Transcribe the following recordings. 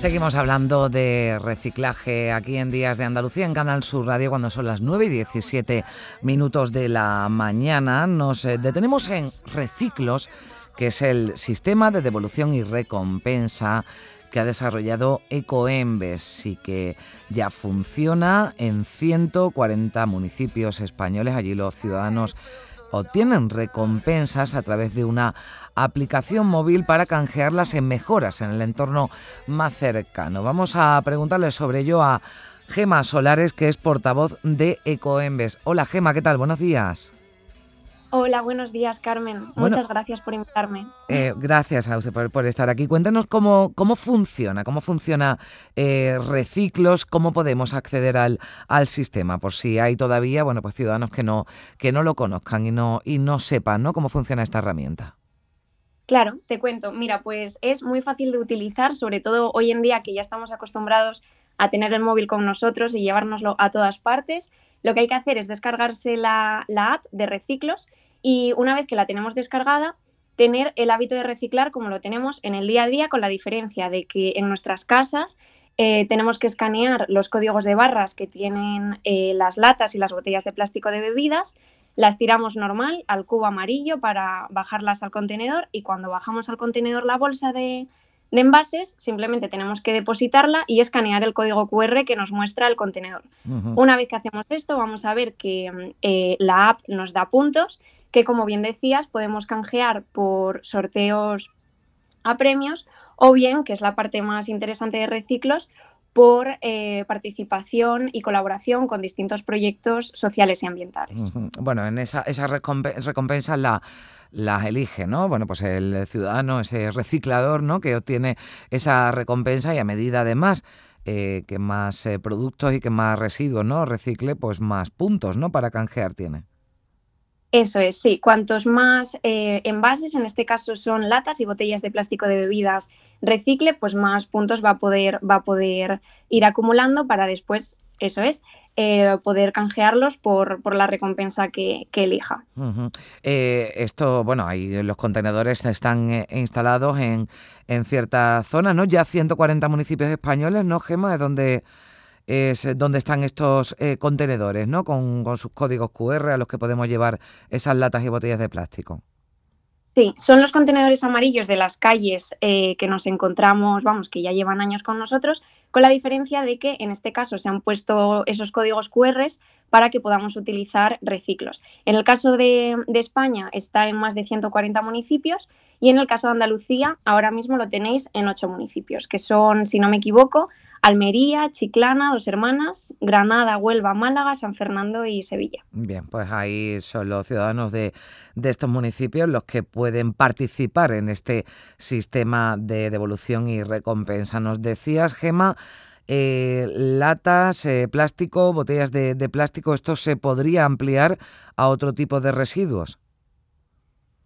Seguimos hablando de reciclaje aquí en Días de Andalucía en Canal Sur Radio cuando son las 9 y 17 minutos de la mañana. Nos eh, detenemos en Reciclos, que es el sistema de devolución y recompensa que ha desarrollado Ecoembes y que ya funciona en 140 municipios españoles. Allí los ciudadanos obtienen recompensas a través de una aplicación móvil para canjearlas en mejoras en el entorno más cercano. Vamos a preguntarle sobre ello a Gema Solares, que es portavoz de Ecoembes. Hola Gema, ¿qué tal? Buenos días. Hola, buenos días, Carmen. Muchas gracias por invitarme. Eh, gracias a usted por, estar aquí. Cuéntanos cómo, cómo funciona, cómo funciona eh, Reciclos, cómo podemos acceder al, al sistema, por si hay todavía, bueno, pues ciudadanos que no, que no lo conozcan y no, y no sepan, ¿no? Cómo funciona esta herramienta. Claro, te cuento. Mira, pues es muy fácil de utilizar, sobre todo hoy en día que ya estamos acostumbrados a tener el móvil con nosotros y llevárnoslo a todas partes. Lo que hay que hacer es descargarse la, app de reciclos y una vez que la tenemos descargada, tener el hábito de reciclar como lo tenemos en el día a día, con la diferencia de que en nuestras casas eh, tenemos que escanear los códigos de barras que tienen eh, las latas y las botellas de plástico de bebidas las tiramos normal al cubo amarillo para bajarlas al contenedor y cuando bajamos al contenedor la bolsa de, envases, simplemente tenemos que depositarla y escanear el código QR que nos muestra el contenedor. Una vez que hacemos esto, vamos a ver que eh, la app nos da puntos que, como bien decías, podemos canjear por sorteos a premios o bien, que es la parte más interesante de reciclos, por eh, participación y colaboración con distintos proyectos sociales y ambientales. Bueno, en esa, esas recompensas la, las elige, ¿no? Bueno, pues el ciudadano, ese reciclador, ¿no? Que obtiene esa recompensa y a medida además eh, que más eh, productos y que más residuos, ¿no? Recicle, pues más puntos, ¿no? Para canjear tiene. Eso es, sí. Cuantos más eh, envases, en este caso son latas y botellas de plástico de bebidas recicle, pues más puntos va a poder, va a poder ir acumulando para después, eso es, eh, poder canjearlos por, por la recompensa que, elija. Eh, esto, bueno, ahí los contenedores están instalados en, en ciertas zonas, ¿no? Ya 140 municipios españoles, ¿no, Gema? Es donde es eh, donde están estos eh, contenedores, ¿no? Con, sus códigos QR a los que podemos llevar esas latas y botellas de plástico. Sí, son los contenedores amarillos de las calles eh, que nos encontramos, vamos, que ya llevan años con nosotros, con la diferencia de que en este caso se han puesto esos códigos QR para que podamos utilizar reciclos. En el caso de, de, España está en más de 140 municipios y en el caso de Andalucía ahora mismo lo tenéis en 8 municipios, que son, si no me equivoco, Almería, Chiclana, Dos Hermanas, Granada, Huelva, Málaga, San Fernando y Sevilla. Bien, pues ahí son los ciudadanos de, estos municipios los que pueden participar en este sistema de devolución y recompensa. Nos decías, Gema, eh, latas, eh, plástico, botellas de, plástico, ¿esto se podría ampliar a otro tipo de residuos?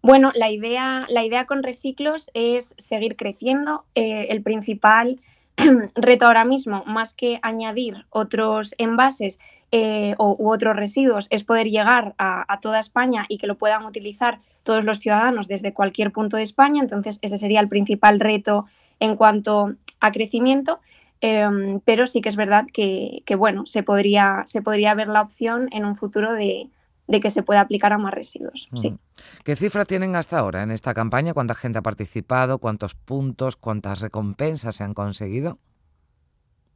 Bueno, la idea, la idea con reciclos es seguir creciendo. Eh, el principal reto ahora mismo, más que añadir otros envases eh, u otros residuos, es poder llegar a, toda España y que lo puedan utilizar todos los ciudadanos desde cualquier punto de España. Entonces, ese sería el principal reto en cuanto a crecimiento. Em, pero sí que es verdad que, que, bueno, se podría, se podría ver la opción en un futuro de, de que se pueda aplicar a más residuos. Sí. ¿Qué cifras tienen hasta ahora en esta campaña? ¿Cuánta gente ha participado? ¿Cuántos puntos? ¿Cuántas recompensas se han conseguido?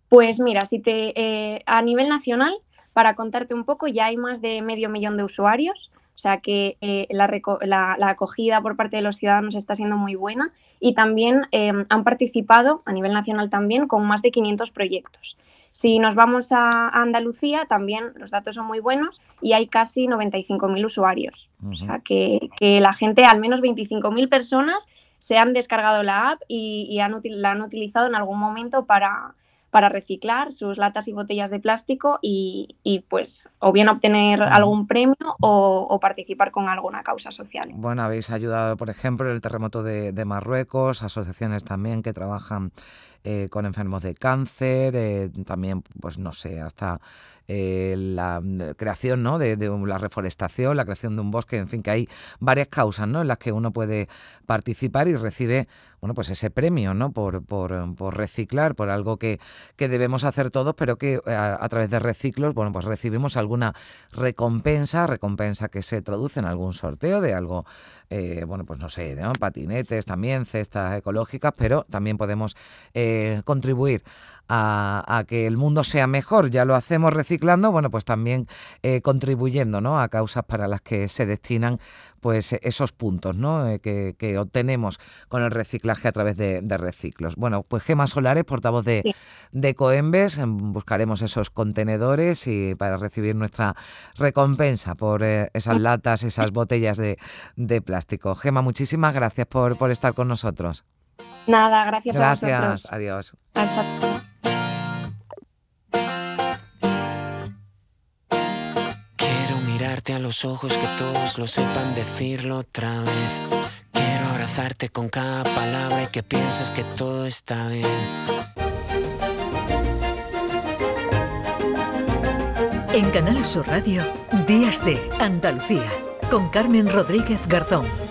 Pues mira, si te, eh, a nivel nacional, para contarte un poco, ya hay más de medio millón de usuarios, o sea que eh, la, acogida por parte de los ciudadanos está siendo muy buena y también eh, han participado a nivel nacional también con más de 500 proyectos. Si nos vamos a Andalucía, también los datos son muy buenos y hay casi 95.000 usuarios. O sea, que, la gente, al menos 25.000 personas, se han descargado la app y, han, la han utilizado en algún momento para, para reciclar sus latas y botellas de plástico y, pues o bien obtener algún premio o, participar con alguna causa social. Bueno, habéis ayudado, por ejemplo, el terremoto de, de Marruecos, asociaciones también que trabajan eh, con enfermos de cáncer, eh, también, pues no sé, hasta eh, la creación ¿no? De, la reforestación, la creación de un bosque, en fin, que hay varias causas ¿no? en las que uno puede participar y recibe bueno, pues ese premio ¿no? por, por, por reciclar, por algo que, que, debemos hacer todos, pero que a, través de reciclos bueno, pues recibimos alguna recompensa, recompensa que se traduce en algún sorteo de algo, bueno, pues no sé, patinetes también, cestas ecológicas, pero también podemos contribuir a, que el mundo sea mejor. Ya lo hacemos reciclando, bueno, pues también eh, contribuyendo ¿no? a causas para las que se destinan pues esos puntos ¿no? Eh, que, obtenemos con el reciclaje a través de, reciclos. Bueno, pues Gema Solares, portavoz de, de Coembes, em, buscaremos esos contenedores y para recibir nuestra recompensa por eh, esas latas, esas botellas de, de plástico. Gema, muchísimas gracias por, por estar con nosotros. Nada, gracias, a vosotros. Gracias, adiós. Hasta mirarte a los ojos, que todos lo sepan decirlo otra vez. Quiero abrazarte con cada palabra y que pienses que todo está bien. En Canal Sur Radio, Días de Andalucía, con Carmen Rodríguez Garzón.